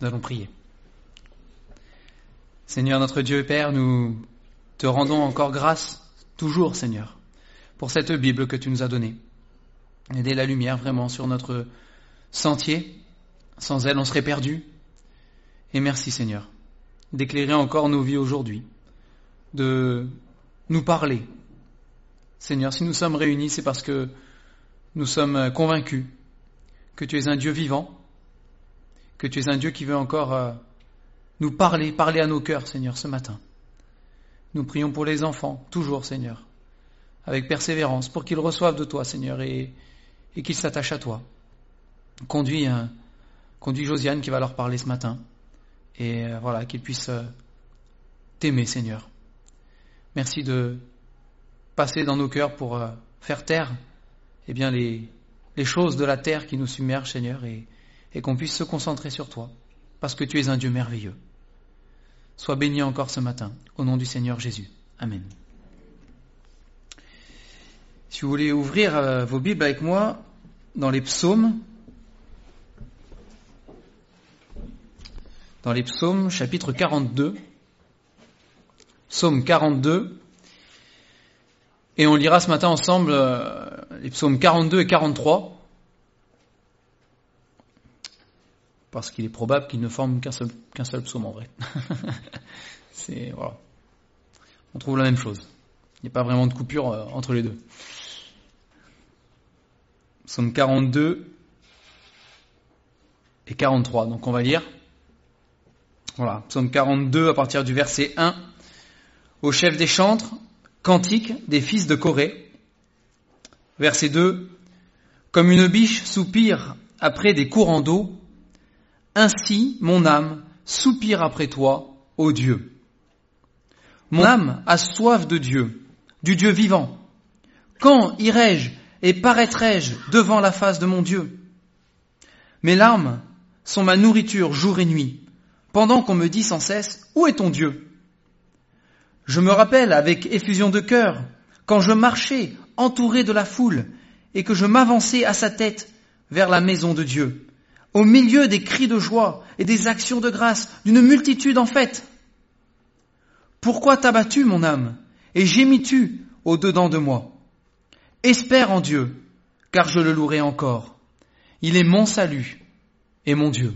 Nous allons prier. Seigneur notre Dieu Père, nous te rendons encore grâce, toujours Seigneur, pour cette Bible que tu nous as donnée. Aider la lumière vraiment sur notre sentier. Sans elle, on serait perdu. Et merci Seigneur d'éclairer encore nos vies aujourd'hui, de nous parler. Seigneur, si nous sommes réunis, c'est parce que nous sommes convaincus que tu es un Dieu vivant, que tu es un Dieu qui veut encore euh, nous parler, parler à nos cœurs, Seigneur, ce matin. Nous prions pour les enfants, toujours, Seigneur, avec persévérance, pour qu'ils reçoivent de toi, Seigneur, et, qu'ils s'attachent à toi. Conduis, hein, conduis Josiane qui va leur parler ce matin, et euh, voilà, qu'ils puissent euh, t'aimer, Seigneur. Merci de passer dans nos cœurs pour faire taire eh bien, les, les choses de la terre qui nous submergent, Seigneur, et, et qu'on puisse se concentrer sur toi, parce que tu es un Dieu merveilleux. Sois béni encore ce matin, au nom du Seigneur Jésus. Amen. Si vous voulez ouvrir euh, vos Bibles avec moi dans les psaumes, dans les psaumes chapitre 42, psaume 42, et on lira ce matin ensemble euh, les psaumes 42 et 43, parce qu'il est probable qu'il ne forme qu'un seul, psaume en vrai. C'est, voilà. On trouve la même chose. Il n'y a pas vraiment de coupure euh, entre les deux. Psaume 42 et 43. Donc on va lire. Voilà. Psaume 42 à partir du verset 1. Au chef des chantres, cantique des fils de Corée. Verset 2. Comme une biche soupire après des courants d'eau, ainsi, mon âme soupire après toi, ô Dieu. Mon âme a soif de Dieu, du Dieu vivant. Quand irai-je et paraîtrai-je devant la face de mon Dieu? Mes larmes sont ma nourriture jour et nuit, pendant qu'on me dit sans cesse, Où est ton Dieu? Je me rappelle avec effusion de cœur, quand je marchais entouré de la foule, et que je m'avançais à sa tête vers la maison de Dieu au milieu des cris de joie et des actions de grâce d'une multitude en fait. Pourquoi t'as mon âme, et gémis-tu au-dedans de moi? Espère en Dieu, car je le louerai encore. Il est mon salut et mon Dieu.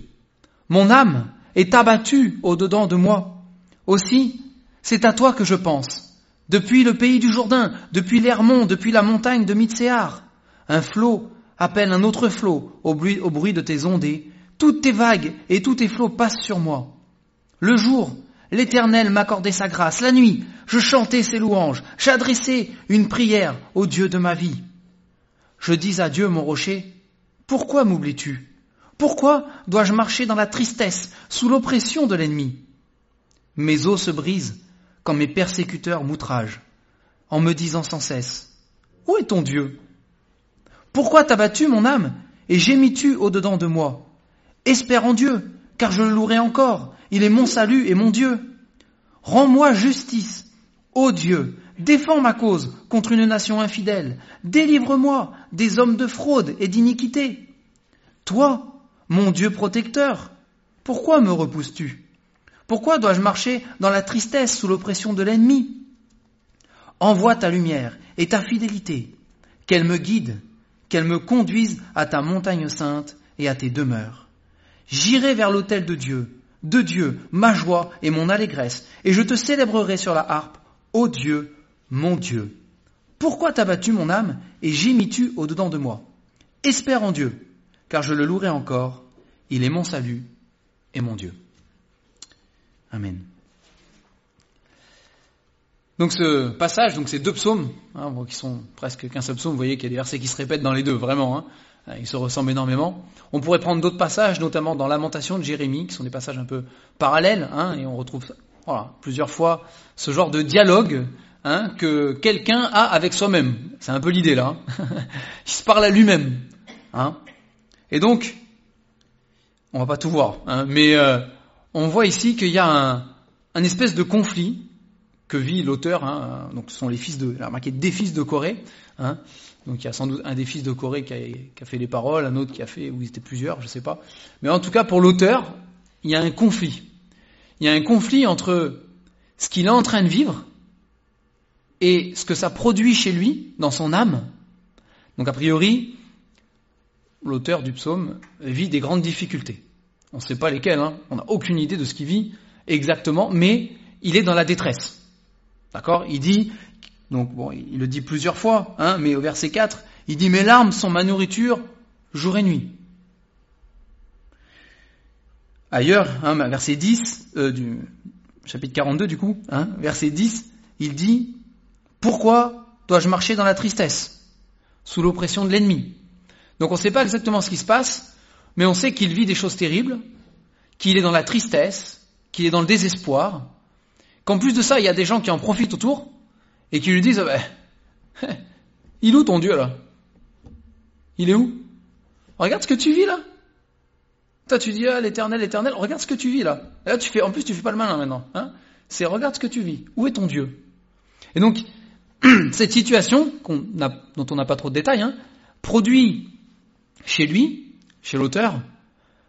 Mon âme est abattue au-dedans de moi. Aussi, c'est à toi que je pense. Depuis le pays du Jourdain, depuis l'Hermont, depuis la montagne de Mitséar, un flot appelle un autre flot au bruit, de tes ondées. Toutes tes vagues et tous tes flots passent sur moi. Le jour, l'Éternel m'accordait sa grâce. La nuit, je chantais ses louanges. J'adressais une prière au Dieu de ma vie. Je dis à Dieu, mon rocher, pourquoi m'oublies-tu? Pourquoi dois-je marcher dans la tristesse, sous l'oppression de l'ennemi? Mes os se brisent quand mes persécuteurs m'outragent, en me disant sans cesse, Où est ton Dieu? Pourquoi t'as battu mon âme et gémis-tu au-dedans de moi? Espère en Dieu, car je le louerai encore. Il est mon salut et mon Dieu. Rends-moi justice, ô Dieu, défends ma cause contre une nation infidèle. Délivre-moi des hommes de fraude et d'iniquité. Toi, mon Dieu protecteur, pourquoi me repousses-tu? Pourquoi dois-je marcher dans la tristesse sous l'oppression de l'ennemi? Envoie ta lumière et ta fidélité, qu'elle me guide qu'elle me conduise à ta montagne sainte et à tes demeures. J'irai vers l'autel de Dieu, de Dieu, ma joie et mon allégresse, et je te célébrerai sur la harpe, ô Dieu, mon Dieu. Pourquoi t'as battu mon âme et gémis-tu au-dedans de moi? Espère en Dieu, car je le louerai encore, il est mon salut et mon Dieu. Amen. Donc ce passage, donc ces deux psaumes, hein, qui sont presque qu'un seul psaume, vous voyez qu'il y a des versets qui se répètent dans les deux, vraiment, hein, ils se ressemblent énormément. On pourrait prendre d'autres passages, notamment dans Lamentation de Jérémie, qui sont des passages un peu parallèles, hein, et on retrouve voilà, plusieurs fois ce genre de dialogue hein, que quelqu'un a avec soi-même. C'est un peu l'idée là. Hein. Il se parle à lui-même. Hein. Et donc, on va pas tout voir, mais euh, on voit ici qu'il y a un, un espèce de conflit que vit l'auteur. Hein, donc, ce sont les fils de, il a des fils de Corée. Hein, donc, il y a sans doute un des fils de Corée qui a, fait les paroles, un autre qui a fait, ou ils étaient plusieurs, je sais pas. Mais en tout cas, pour l'auteur, il y a un conflit. Il y a un conflit entre ce qu'il est en train de vivre et ce que ça produit chez lui, dans son âme. Donc a priori, l'auteur du psaume vit des grandes difficultés. On ne sait pas lesquelles, hein. on n'a aucune idée de ce qu'il vit exactement, mais il est dans la détresse. D'accord? Il dit, donc bon, il le dit plusieurs fois, hein, mais au verset 4, il dit Mes larmes sont ma nourriture jour et nuit. Ailleurs, hein, verset 10, euh, du chapitre 42 du coup, hein, verset 10, il dit Pourquoi dois-je marcher dans la tristesse, sous l'oppression de l'ennemi. Donc on ne sait pas exactement ce qui se passe, mais on sait qu'il vit des choses terribles, qu'il est dans la tristesse, qu'il est dans le désespoir, qu'en plus de ça, il y a des gens qui en profitent autour et qui lui disent bah, Il est où ton Dieu là? Il est où? Regarde ce que tu vis là toi, tu dis, ah, l'éternel, l'éternel, regarde ce que tu vis là. là, tu fais, en plus, tu fais pas le malin maintenant. Hein c'est regarde ce que tu vis. Où est ton Dieu? Et donc, cette situation, dont on n'a pas trop de détails, hein, produit chez lui, chez l'auteur,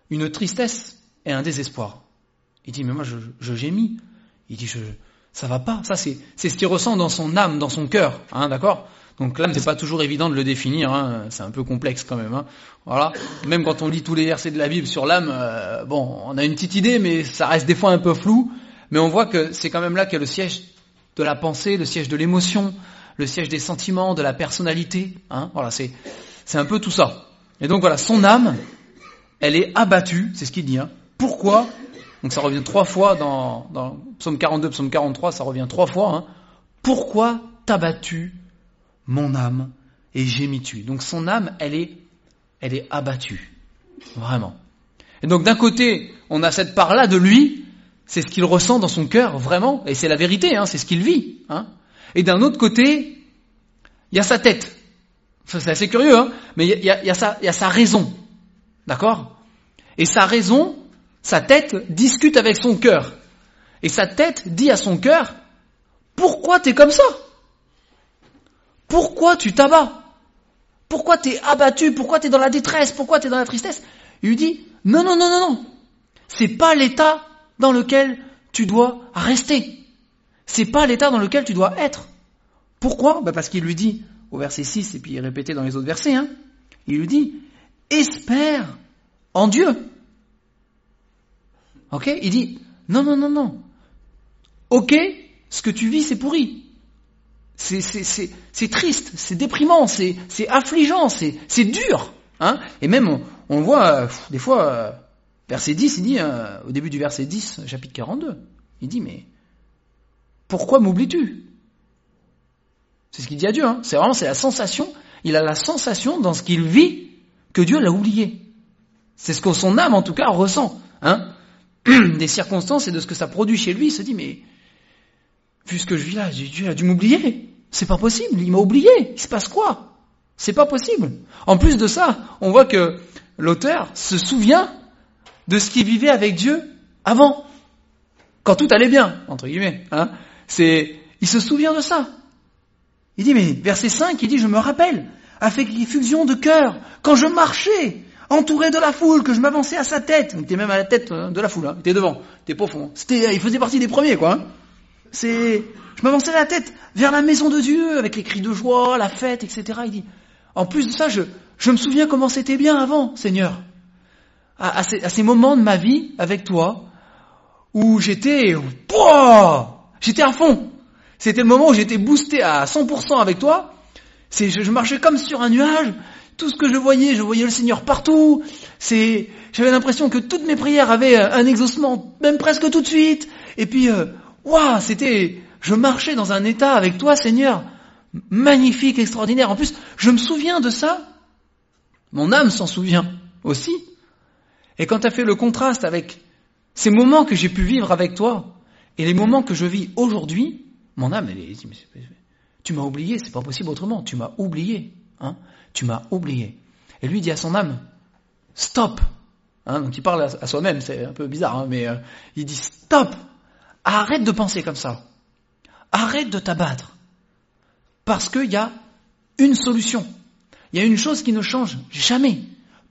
une tristesse et un désespoir. Il dit, mais moi, je gémis. Il dit, je, ça va pas. Ça, c'est, c'est ce qu'il ressent dans son âme, dans son cœur. Hein, d'accord? Donc l'âme, c'est pas toujours évident de le définir, hein, c'est un peu complexe quand même. Hein. Voilà. Même quand on lit tous les versets de la Bible sur l'âme, euh, bon, on a une petite idée, mais ça reste des fois un peu flou. Mais on voit que c'est quand même là a le siège de la pensée, le siège de l'émotion, le siège des sentiments, de la personnalité. Hein. Voilà, c'est c'est un peu tout ça. Et donc voilà, son âme, elle est abattue, c'est ce qu'il dit. Hein. Pourquoi? Donc ça revient trois fois dans, dans Psaume 42, Psaume 43, ça revient trois fois. Hein. Pourquoi t'abattu mon âme et gémis-tu. Donc son âme, elle est, elle est abattue. Vraiment. Et donc d'un côté, on a cette part-là de lui, c'est ce qu'il ressent dans son cœur, vraiment, et c'est la vérité, hein, c'est ce qu'il vit. Hein. Et d'un autre côté, il y a sa tête. C'est assez curieux, hein, mais il y a, y, a sa, y a sa raison. D'accord? Et sa raison, sa tête discute avec son cœur. Et sa tête dit à son cœur, pourquoi t'es comme ça? Pourquoi tu t'abats? Pourquoi tu es abattu? Pourquoi tu es dans la détresse? Pourquoi tu es dans la tristesse? Il lui dit, non, non, non, non, non. C'est pas l'état dans lequel tu dois rester. C'est pas l'état dans lequel tu dois être. Pourquoi? Ben Parce qu'il lui dit, au verset 6, et puis répété dans les autres versets, hein, il lui dit, espère en Dieu. Ok? Il dit, non, non, non, non. Ok, ce que tu vis, c'est pourri. C'est triste, c'est déprimant, c'est affligeant, c'est dur. Hein Et même, on, voit, des fois, euh, verset 10, il dit, euh, au début du verset 10, chapitre 42, il dit, mais pourquoi m'oublies-tu? C'est ce qu'il dit à Dieu. Hein c'est vraiment, c'est la sensation, il a la sensation dans ce qu'il vit que Dieu l'a oublié. C'est ce que son âme, en tout cas, ressent. Hein Des circonstances et de ce que ça produit chez lui, il se dit, mais vu ce que je vis là, Dieu a dû m'oublier. C'est pas possible, il m'a oublié. Il se passe quoi? C'est pas possible. En plus de ça, on voit que l'auteur se souvient de ce qu'il vivait avec Dieu avant, quand tout allait bien, entre guillemets. Hein c'est, il se souvient de ça. Il dit, mais verset 5, il dit, je me rappelle, avec l'effusion de cœur, quand je marchais, entouré de la foule, que je m'avançais à sa tête. Il était même à la tête euh, de la foule, hein. il était devant, il profond. C'était, il faisait partie des premiers, quoi. Hein. C'est, je m'avançais la tête vers la maison de Dieu avec les cris de joie, la fête, etc. Il dit, en plus de ça, je, je me souviens comment c'était bien avant, Seigneur. À, ces, moments de ma vie avec toi, où j'étais, j'étais à fond. C'était le moment où j'étais boosté à 100% avec toi. C'est, je, marchais comme sur un nuage. Tout ce que je voyais, je voyais le Seigneur partout. C'est, j'avais l'impression que toutes mes prières avaient un exaucement, même presque tout de suite. Et puis, euh, waouh, c'était, je marchais dans un état avec toi, Seigneur, magnifique, extraordinaire. En plus, je me souviens de ça. Mon âme s'en souvient aussi. Et quand tu as fait le contraste avec ces moments que j'ai pu vivre avec toi et les moments que je vis aujourd'hui, mon âme, elle est tu m'as oublié, c'est pas possible autrement, tu m'as oublié, hein, tu m'as oublié. Et lui dit à son âme, stop, hein, donc il parle à, soi-même, c'est un peu bizarre, hein, mais euh, il dit stop, arrête de penser comme ça. Arrête de t'abattre. Parce qu'il y a une solution. Il y a une chose qui ne change jamais.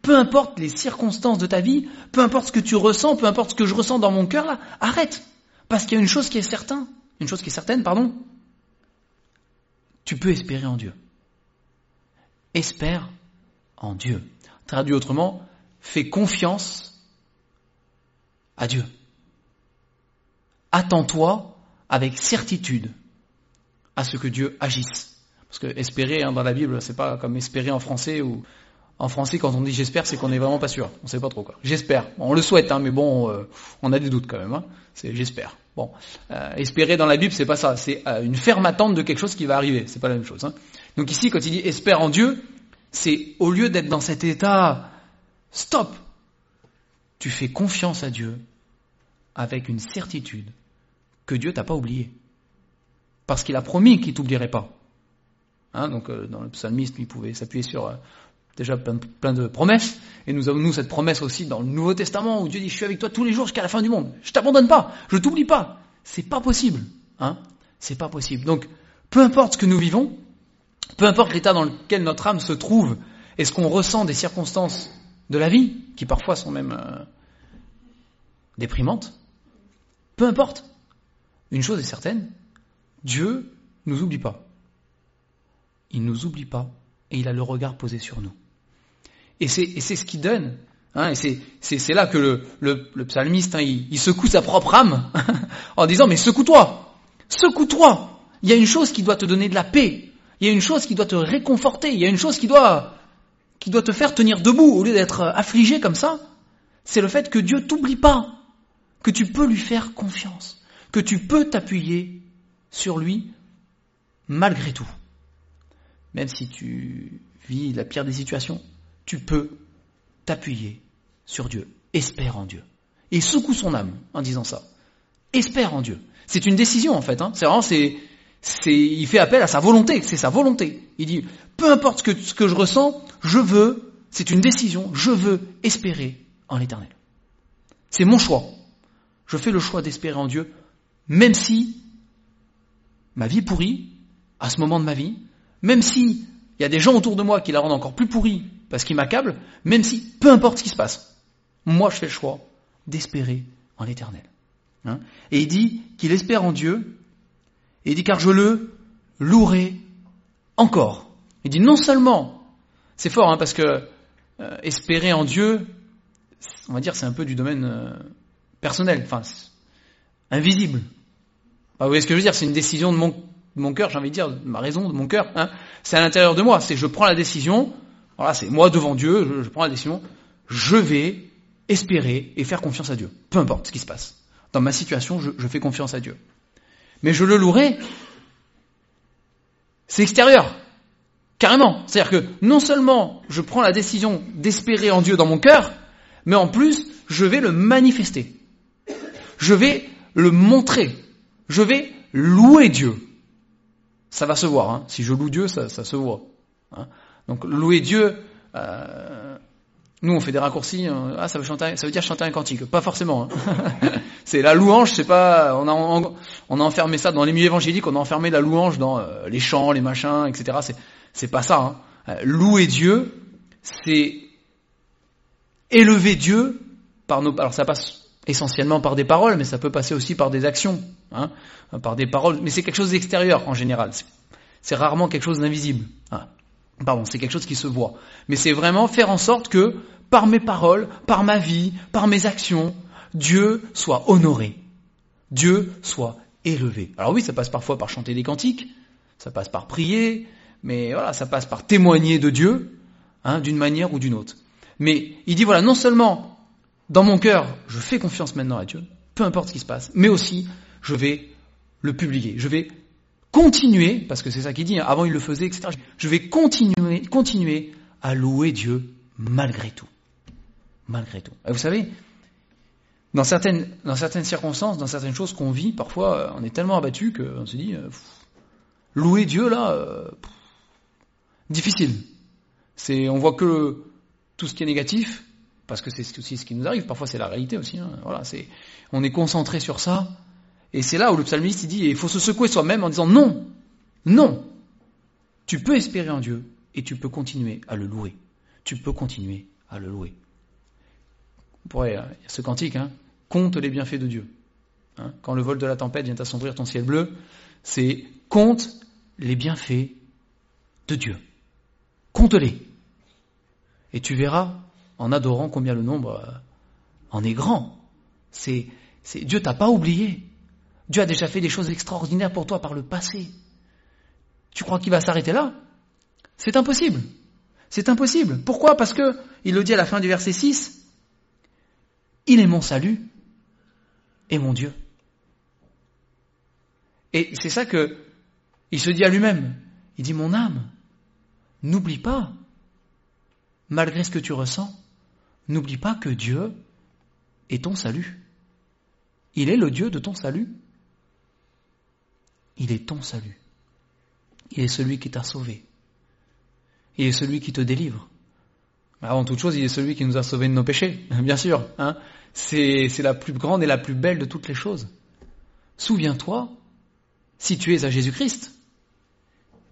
Peu importe les circonstances de ta vie, peu importe ce que tu ressens, peu importe ce que je ressens dans mon cœur là, arrête. Parce qu'il y a une chose qui est certaine, une chose qui est certaine, pardon. Tu peux espérer en Dieu. Espère en Dieu. Traduit autrement, fais confiance à Dieu. Attends-toi avec certitude à ce que Dieu agisse. Parce que espérer hein, dans la Bible, c'est pas comme espérer en français ou en français quand on dit j'espère, c'est qu'on n'est vraiment pas sûr. On sait pas trop quoi. J'espère. on le souhaite, hein, mais bon, euh, on a des doutes quand même. Hein. C'est j'espère. Bon, euh, espérer dans la Bible, c'est pas ça. C'est euh, une ferme attente de quelque chose qui va arriver. C'est pas la même chose. Hein. Donc ici, quand il dit espère en Dieu, c'est au lieu d'être dans cet état, stop. Tu fais confiance à Dieu avec une certitude que Dieu t'a pas oublié. Parce qu'il a promis qu'il t'oublierait pas. Hein, donc euh, dans le psalmiste, il pouvait s'appuyer sur euh, déjà plein, de promesses. Et nous avons nous cette promesse aussi dans le Nouveau Testament où Dieu dit je suis avec toi tous les jours jusqu'à la fin du monde. Je t'abandonne pas, je t'oublie pas. C'est pas possible. Hein C'est pas possible. Donc peu importe ce que nous vivons, peu importe l'état dans lequel notre âme se trouve et ce qu'on ressent des circonstances de la vie, qui parfois sont même euh, déprimantes, peu importe, une chose est certaine, Dieu nous oublie pas. Il nous oublie pas et il a le regard posé sur nous. Et c'est, ce qui donne. Hein, et c'est, là que le, le, psalmiste, hein, il, il, secoue sa propre âme en disant, mais secoue-toi, secoue-toi. Il y a une chose qui doit te donner de la paix. Il y a une chose qui doit te réconforter. Il y a une chose qui doit, qui doit te faire tenir debout au lieu d'être affligé comme ça. C'est le fait que Dieu t'oublie pas, que tu peux lui faire confiance, que tu peux t'appuyer sur lui malgré tout. Même si tu vis la pire des situations, tu peux t'appuyer sur Dieu. Espère en Dieu. Et secoue son âme en disant ça. Espère en Dieu. C'est une décision en fait. Hein. C'est vraiment, c'est, c'est, il fait appel à sa volonté. C'est sa volonté. Il dit, peu importe ce que, ce que je ressens, je veux, c'est une décision, je veux espérer en l'éternel. C'est mon choix. Je fais le choix d'espérer en Dieu, même si ma vie est pourrie, à ce moment de ma vie, même si il y a des gens autour de moi qui la rendent encore plus pourrie parce qu'ils m'accablent, même si, peu importe ce qui se passe, moi je fais le choix d'espérer en l'éternel. Hein. et il dit qu'il espère en Dieu, et il dit car je le louerai encore. Il dit non seulement, c'est fort hein, parce que euh, espérer en Dieu, on va dire c'est un peu du domaine euh, personnel, enfin invisible. Ah, vous voyez ce que je veux dire C'est une décision de mon, mon cœur, j'ai envie de dire, de ma raison, de mon cœur. Hein. C'est à l'intérieur de moi. C'est je prends la décision. Voilà, c'est moi devant Dieu. Je, prends la décision. Je vais espérer et faire confiance à Dieu. Peu importe ce qui se passe. Dans ma situation, je, je fais confiance à Dieu. Mais je le louerai. C'est extérieur. Carrément. C'est-à-dire que non seulement je prends la décision d'espérer en Dieu dans mon cœur, mais en plus, je vais le manifester. Je vais le montrer je vais louer Dieu. Ça va se voir. Hein. Si je loue Dieu, ça, se voit. Hein. Donc louer Dieu, euh, nous on fait des raccourcis. Hein. Ah, ça veut, chanter, ça veut dire chanter un cantique. Pas forcément. Hein. c'est la louange. C'est pas. On a, enfermé ça dans les milieux évangéliques. On a enfermé la louange dans euh, les chants, les machins, etc. C'est, c'est pas ça. Euh, louer Dieu, c'est élever Dieu par nos. Alors ça passe essentiellement par des paroles, mais ça peut passer aussi par des actions, hein, par des paroles, mais c'est quelque chose d'extérieur en général. C'est rarement quelque chose d'invisible. Hein. Pardon, c'est quelque chose qui se voit. Mais c'est vraiment faire en sorte que, par mes paroles, par ma vie, par mes actions, Dieu soit honoré. Dieu soit élevé. Alors oui, ça passe parfois par chanter des cantiques, ça passe par prier, mais voilà, ça passe par témoigner de Dieu, hein, d'une manière ou d'une autre. Mais il dit voilà, non seulement dans mon cœur, je fais confiance maintenant à Dieu, peu importe ce qui se passe, mais aussi, je vais le publier, je vais continuer, parce que c'est ça qu'il dit, hein, avant il le faisait, etc. Je vais continuer, continuer à louer Dieu malgré tout. Malgré tout. Et vous savez, dans certaines, dans certaines circonstances, dans certaines choses qu'on vit, parfois euh, on est tellement abattu qu'on se dit, euh, louer Dieu là, euh, difficile. C'est, on voit que tout ce qui est négatif, parce que c'est aussi ce qui nous arrive. Parfois, c'est la réalité aussi. Hein. Voilà, c'est, on est concentré sur ça, et c'est là où le psalmiste il dit, il faut se secouer soi-même en disant non, non. Tu peux espérer en Dieu et tu peux continuer à le louer. Tu peux continuer à le louer. On pourrait, euh, il y a ce cantique, hein, compte les bienfaits de Dieu. Hein, quand le vol de la tempête vient assombrir ton ciel bleu, c'est compte les bienfaits de Dieu. Compte-les. Et tu verras, en adorant combien le nombre euh, en est grand. C'est, Dieu t'a pas oublié. Dieu a déjà fait des choses extraordinaires pour toi par le passé. Tu crois qu'il va s'arrêter là? C'est impossible. C'est impossible. Pourquoi? Parce que, il le dit à la fin du verset 6, il est mon salut et mon Dieu. Et c'est ça que il se dit à lui-même. Il dit mon âme, n'oublie pas, malgré ce que tu ressens, n'oublie pas que Dieu est ton salut. Il est le Dieu de ton salut. Il est ton salut. Il est celui qui t'a sauvé. Il est celui qui te délivre. Avant toute chose, il est celui qui nous a sauvés de nos péchés, bien sûr. Hein. C'est la plus grande et la plus belle de toutes les choses. Souviens-toi, si tu es à Jésus-Christ,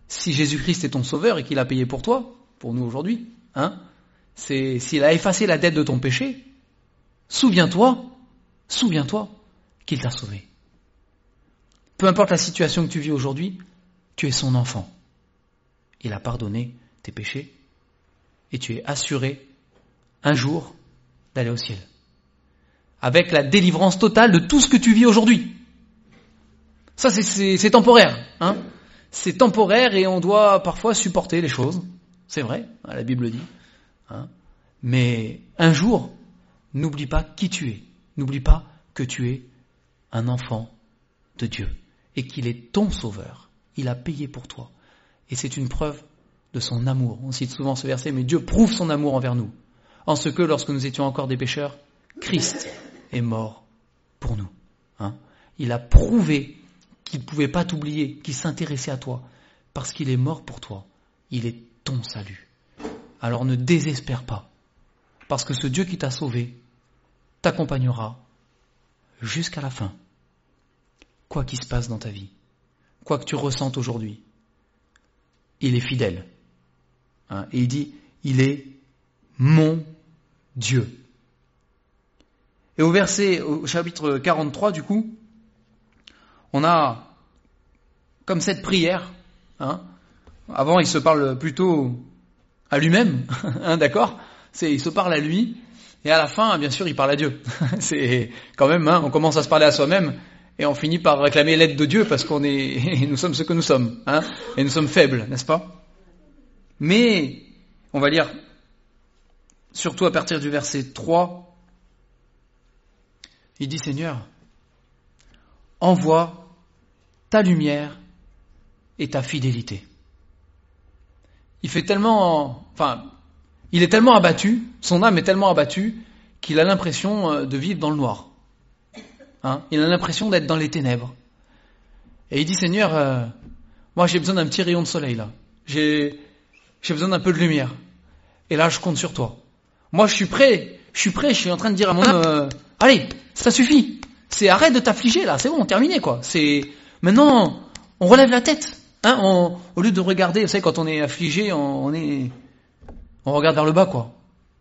si Jésus-Christ est ton sauveur et qu'il a payé pour toi, pour nous aujourd'hui, hein, c'est s'il a effacé la dette de ton péché, souviens-toi, souviens-toi qu'il t'a sauvé. Peu importe la situation que tu vis aujourd'hui, tu es son enfant. Il a pardonné tes péchés et tu es assuré un jour d'aller au ciel. Avec la délivrance totale de tout ce que tu vis aujourd'hui. Ça, c'est temporaire. Hein c'est temporaire et on doit parfois supporter les choses. C'est vrai, hein, la Bible dit. Hein Mais un jour, n'oublie pas qui tu es. N'oublie pas que tu es un enfant de Dieu et qu'il est ton sauveur. Il a payé pour toi. Et c'est une preuve de son amour. On cite souvent ce verset, mais Dieu prouve son amour envers nous. En ce que, lorsque nous étions encore des pécheurs, Christ est mort pour nous. Hein? Il a prouvé qu'il ne pouvait pas t'oublier, qu'il s'intéressait à toi, parce qu'il est mort pour toi. Il est ton salut. Alors ne désespère pas, parce que ce Dieu qui t'a sauvé t'accompagnera jusqu'à la fin, quoi qu'il se passe dans ta vie, quoi que tu ressentes aujourd'hui. Il est fidèle. Hein, et il dit, il est mon Dieu. Et au verset, au chapitre 43, du coup, on a comme cette prière. Hein, avant, il se parle plutôt à lui-même, hein, d'accord? Il se parle à lui, et à la fin, bien sûr, il parle à Dieu. C'est quand même, on commence à se parler à soi-même, et on finit par réclamer l'aide de Dieu parce qu'on est, nous sommes ce que nous sommes, hein, et nous sommes faibles, n'est-ce pas? Mais, on va lire, surtout à partir du verset 3, il dit Seigneur, envoie ta lumière et ta fidélité. Il fait tellement, enfin, il est tellement abattu, son âme est tellement abattue qu'il a l'impression euh, de vivre dans le noir. Hein il a l'impression d'être dans les ténèbres. Et il dit Seigneur, euh, moi j'ai besoin d'un petit rayon de soleil là. J'ai, besoin d'un peu de lumière. Et là je compte sur toi. Moi je suis prêt, je suis prêt, je suis en train de dire à mon âme, euh, allez, ça suffit. C'est arrête de t'affliger là, c'est bon, terminé quoi. C'est maintenant on relève la tête. Hein, au lieu de regarder, vous savez, quand on est affligé, on, on regarde vers le bas, quoi.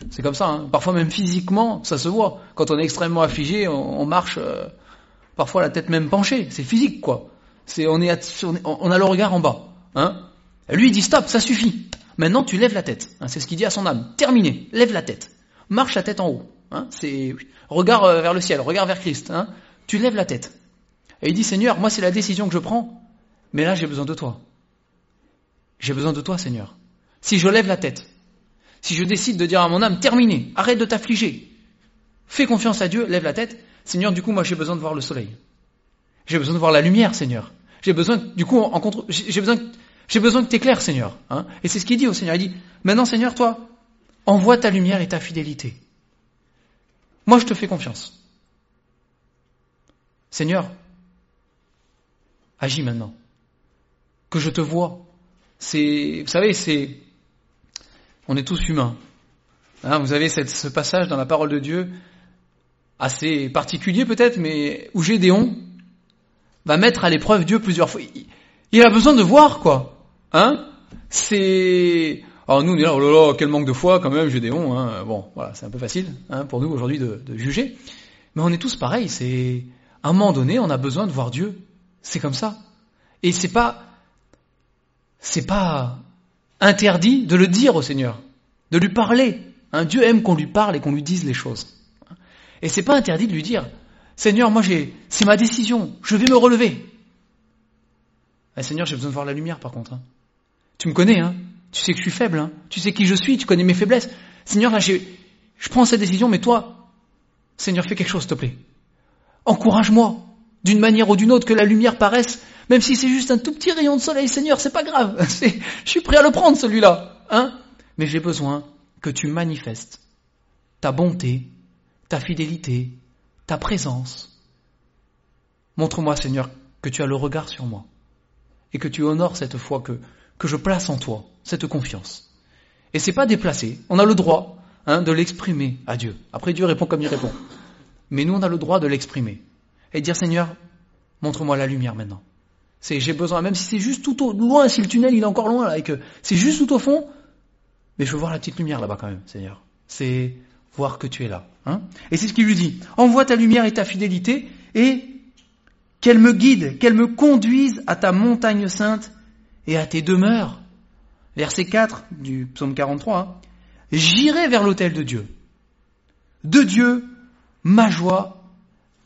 C'est comme ça. Hein. Parfois même physiquement, ça se voit. Quand on est extrêmement affligé, on, marche, euh, parfois la tête même penchée. C'est physique, quoi. C'est, on a le regard en bas. Hein. lui, il dit stop, ça suffit. Maintenant, tu lèves la tête. Hein. c'est ce qu'il dit à son âme. Terminé. Lève la tête. Marche la tête en haut. Hein, c'est regard euh, vers le ciel, regard vers Christ. Hein, tu lèves la tête. Et il dit Seigneur, moi c'est la décision que je prends, mais là j'ai besoin de toi. J'ai besoin de toi, Seigneur. Si je lève la tête, si je décide de dire à mon âme, terminé, arrête de t'affliger, fais confiance à Dieu, lève la tête, Seigneur, du coup moi j'ai besoin de voir le soleil. J'ai besoin de voir la lumière, Seigneur. J'ai besoin, du coup, en contre, j'ai besoin, j'ai besoin que t'éclaires, Seigneur. Hein. Et c'est ce qu'il dit au Seigneur. Il dit, maintenant, Seigneur, toi, envoie ta lumière et ta fidélité. Moi, je te fais confiance. Seigneur, agis maintenant. Que je te vois. C'est, vous savez, c'est, on est tous humains. Hein, vous avez ce passage dans la parole de Dieu, assez particulier peut-être, mais où Gédéon va mettre à l'épreuve Dieu plusieurs fois. Il, a besoin de voir, quoi. Hein C'est, Alors nous, on est là, oh là là, quel manque de foi quand même, Gédéon. Hein. Bon, voilà, c'est un peu facile hein, pour nous aujourd'hui de, de, juger. Mais on est tous pareils. C'est à un moment donné, on a besoin de voir Dieu. C'est comme ça. Et c'est pas, c'est pas interdit de le dire au Seigneur, de lui parler. Un Dieu aime qu'on lui parle et qu'on lui dise les choses. Et c'est pas interdit de lui dire, Seigneur, moi j'ai, c'est ma décision, je vais me relever. Eh, Seigneur, j'ai besoin de voir la lumière par contre. Hein. Tu me connais, hein tu sais que je suis faible, hein tu sais qui je suis, tu connais mes faiblesses. Seigneur, là, je prends cette décision, mais toi, Seigneur, fais quelque chose, s'il te plaît. Encourage-moi, d'une manière ou d'une autre, que la lumière paraisse, même si c'est juste un tout petit rayon de soleil, Seigneur, c'est pas grave. Je suis prêt à le prendre, celui-là, hein? Mais j'ai besoin que tu manifestes ta bonté, ta fidélité, ta présence. Montre-moi, Seigneur, que tu as le regard sur moi et que tu honores cette foi que, que je place en toi, cette confiance. Et c'est pas déplacé. On a le droit hein, de l'exprimer à Dieu. Après, Dieu répond comme il répond. Mais nous, on a le droit de l'exprimer. Et dire, Seigneur, montre-moi la lumière maintenant. C'est, j'ai besoin, même si c'est juste tout au loin, si le tunnel il est encore loin là, et que c'est juste tout au fond, mais je veux voir la petite lumière là-bas quand même, Seigneur. C'est voir que tu es là. Hein et c'est ce qu'il lui dit. Envoie ta lumière et ta fidélité, et qu'elle me guide, qu'elle me conduise à ta montagne sainte et à tes demeures. Verset 4 du psaume 43. Hein. J'irai vers l'autel de Dieu. De Dieu, ma joie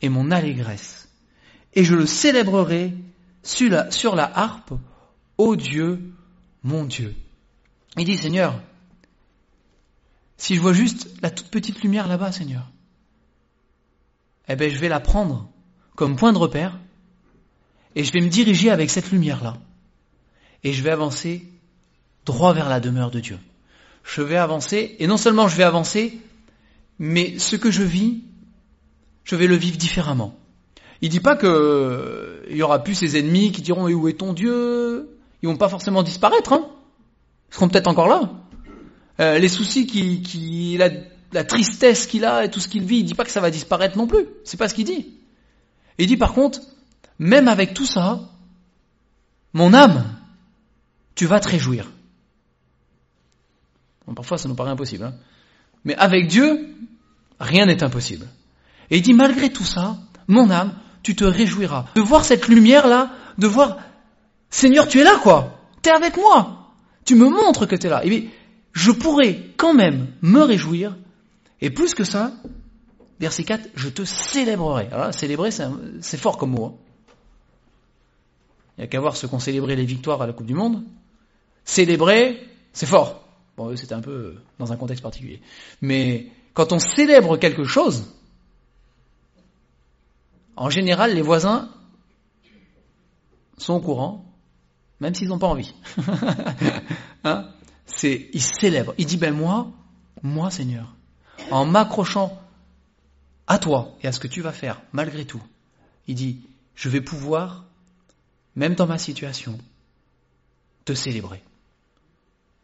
et mon allégresse. Et je le célébrerai sur la, harpe, ô Dieu, mon Dieu. Il dit, Seigneur, si je vois juste la toute petite lumière là-bas, Seigneur, eh ben, je vais la prendre comme point de repère et je vais me diriger avec cette lumière-là. Et je vais avancer droit vers la demeure de Dieu. Je vais avancer, et non seulement je vais avancer, mais ce que je vis, je vais le vivre différemment. Il dit pas que il y aura plus ces ennemis qui diront où est ton Dieu? Ils vont pas forcément disparaître, hein Ils seront peut-être encore là. Euh, les soucis qui, la tristesse qu'il a et tout ce qu'il vit, il dit pas que ça va disparaître non plus. C'est pas ce qu'il dit. Il dit par contre, même avec tout ça, mon âme, tu vas te réjouir. parfois ça nous paraît impossible, hein. mais avec Dieu, rien n'est impossible. Et il dit, malgré tout ça, mon âme, tu te réjouiras. De voir cette lumière-là, de voir, Seigneur, tu es là, quoi. Tu es avec moi. Tu me montres que tu es là. Et je pourrais quand même me réjouir. Et plus que ça, verset 4, je te célébrerai. Alors célébrer, c'est fort comme mot. Hein. Il n'y a qu'à voir ceux qui ont les victoires à la Coupe du Monde. Célébrer, c'est fort. Bon, c'était un peu dans un contexte particulier. Mais quand on célèbre quelque chose, en général, les voisins sont au courant, même s'ils n'ont pas envie. hein? C'est, ils célèbrent. Il dit, ben moi, moi Seigneur, en m'accrochant à toi et à ce que tu vas faire, malgré tout, il dit, je vais pouvoir même dans ma situation, te célébrer.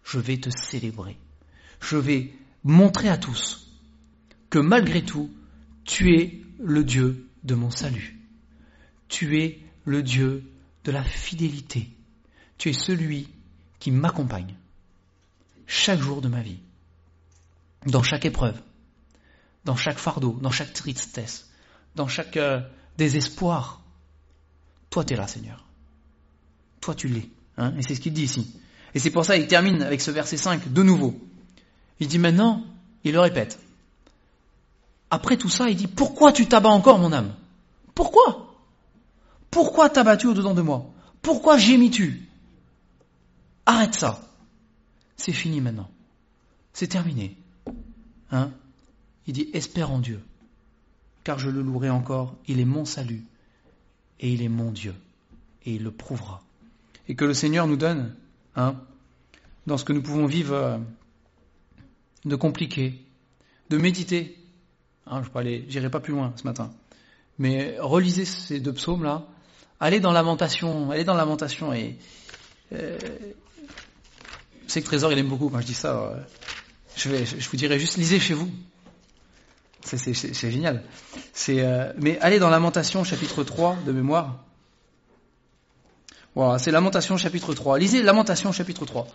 Je vais te célébrer. Je vais montrer à tous que malgré tout, tu es le Dieu de mon salut. Tu es le Dieu de la fidélité. Tu es celui qui m'accompagne chaque jour de ma vie, dans chaque épreuve, dans chaque fardeau, dans chaque tristesse, dans chaque euh, désespoir. Toi, tu es là, Seigneur. Toi, tu l'es. Hein et c'est ce qu'il dit ici. Et c'est pour ça qu'il termine avec ce verset 5 de nouveau. Il dit maintenant, il le répète. Après tout ça, il dit, pourquoi tu t'abats encore, mon âme? Pourquoi? Pourquoi t'as-battu au-dedans de moi? Pourquoi gémis-tu? Arrête ça. C'est fini maintenant. C'est terminé. Hein? Il dit, espère en Dieu, car je le louerai encore. Il est mon salut et il est mon Dieu, et il le prouvera et que le Seigneur nous donne, hein, dans ce que nous pouvons vivre euh, de compliqué, de méditer. Hein, je n'irai pas plus loin ce matin. Mais relisez ces deux psaumes-là, allez dans lamentation, allez dans lamentation et euh, sais que Trésor il aime beaucoup quand je dis ça. Euh, je, vais, je vous dirais juste lisez chez vous. C'est génial. C'est, euh, mais allez dans Lamentation chapitre 3 de mémoire. Voilà, c'est Lamentation chapitre 3. Lisez Lamentation chapitre 3.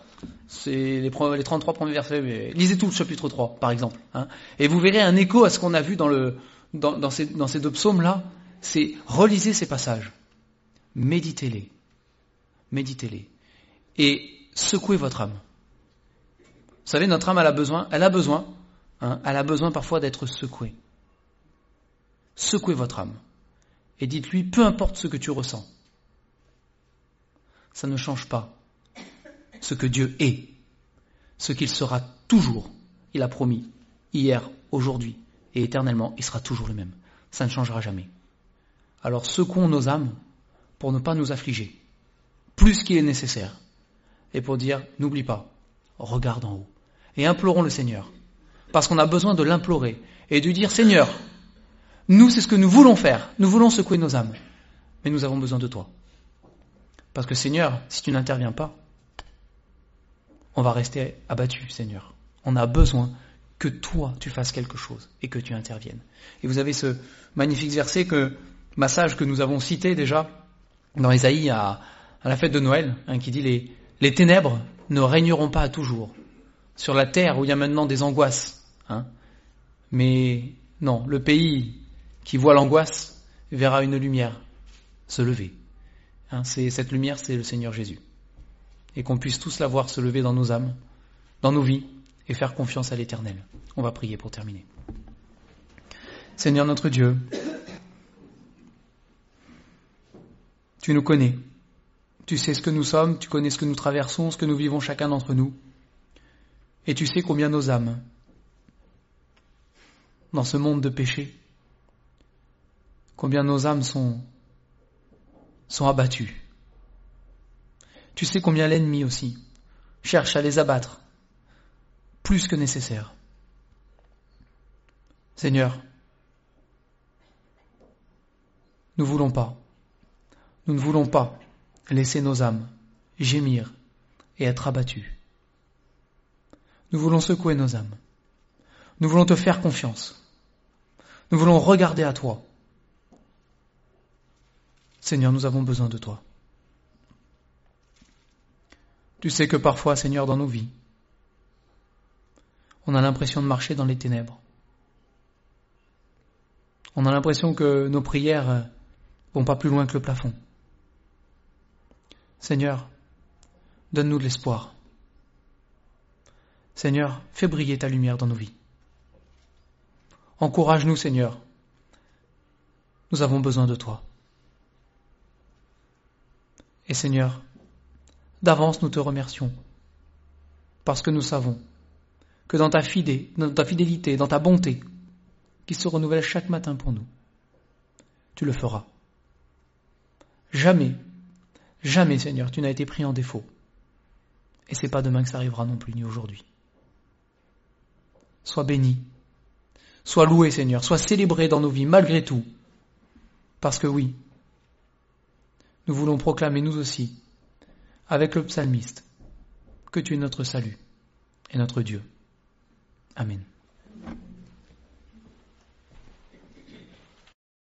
C'est les, les 33 premiers versets. Mais lisez tout le chapitre 3, par exemple. Hein. Et vous verrez un écho à ce qu'on a vu dans ces deux psaumes-là. C'est relisez ces passages. Méditez-les. Méditez-les. Et secouez votre âme. Vous savez, notre âme, elle a besoin, elle a besoin, hein, elle a besoin parfois d'être secouée. Secouez votre âme. Et dites-lui, peu importe ce que tu ressens, ça ne change pas ce que Dieu est, ce qu'il sera toujours. Il a promis, hier, aujourd'hui et éternellement, il sera toujours le même. Ça ne changera jamais. Alors secouons nos âmes pour ne pas nous affliger, plus qu'il est nécessaire, et pour dire, n'oublie pas, regarde en haut, et implorons le Seigneur, parce qu'on a besoin de l'implorer, et de dire, Seigneur, nous c'est ce que nous voulons faire, nous voulons secouer nos âmes, mais nous avons besoin de toi. Parce que Seigneur, si tu n'interviens pas, on va rester abattu, Seigneur. On a besoin que toi, tu fasses quelque chose et que tu interviennes. Et vous avez ce magnifique verset que, massage que nous avons cité déjà dans Isaïe à, à la fête de Noël, hein, qui dit les, les ténèbres ne régneront pas à toujours sur la terre où il y a maintenant des angoisses. Hein. Mais non, le pays qui voit l'angoisse verra une lumière se lever. Hein, cette lumière, c'est le Seigneur Jésus. Et qu'on puisse tous la voir se lever dans nos âmes, dans nos vies, et faire confiance à l'Éternel. On va prier pour terminer. Seigneur notre Dieu, tu nous connais. Tu sais ce que nous sommes, tu connais ce que nous traversons, ce que nous vivons chacun d'entre nous. Et tu sais combien nos âmes, dans ce monde de péché, combien nos âmes sont sont abattus. Tu sais combien l'ennemi aussi cherche à les abattre, plus que nécessaire. Seigneur, nous ne voulons pas, nous ne voulons pas laisser nos âmes gémir et être abattues. Nous voulons secouer nos âmes. Nous voulons te faire confiance. Nous voulons regarder à toi Seigneur, nous avons besoin de toi. Tu sais que parfois, Seigneur, dans nos vies, on a l'impression de marcher dans les ténèbres. On a l'impression que nos prières vont pas plus loin que le plafond. Seigneur, donne-nous de l'espoir. Seigneur, fais briller ta lumière dans nos vies. Encourage-nous, Seigneur. Nous avons besoin de toi. Et Seigneur, d'avance nous te remercions, parce que nous savons que dans ta, dans fidélité, dans ta bonté, qui se renouvelle chaque matin pour nous, tu le feras. Jamais, jamais Seigneur, tu n'as été pris en défaut. Et c'est pas demain que ça arrivera non plus, ni aujourd'hui. Sois béni, sois loué Seigneur, sois célébré dans nos vies malgré tout. Parce que oui, nous voulons proclamer nous aussi, avec le psalmiste, que tu es notre salut et notre Dieu. Amen.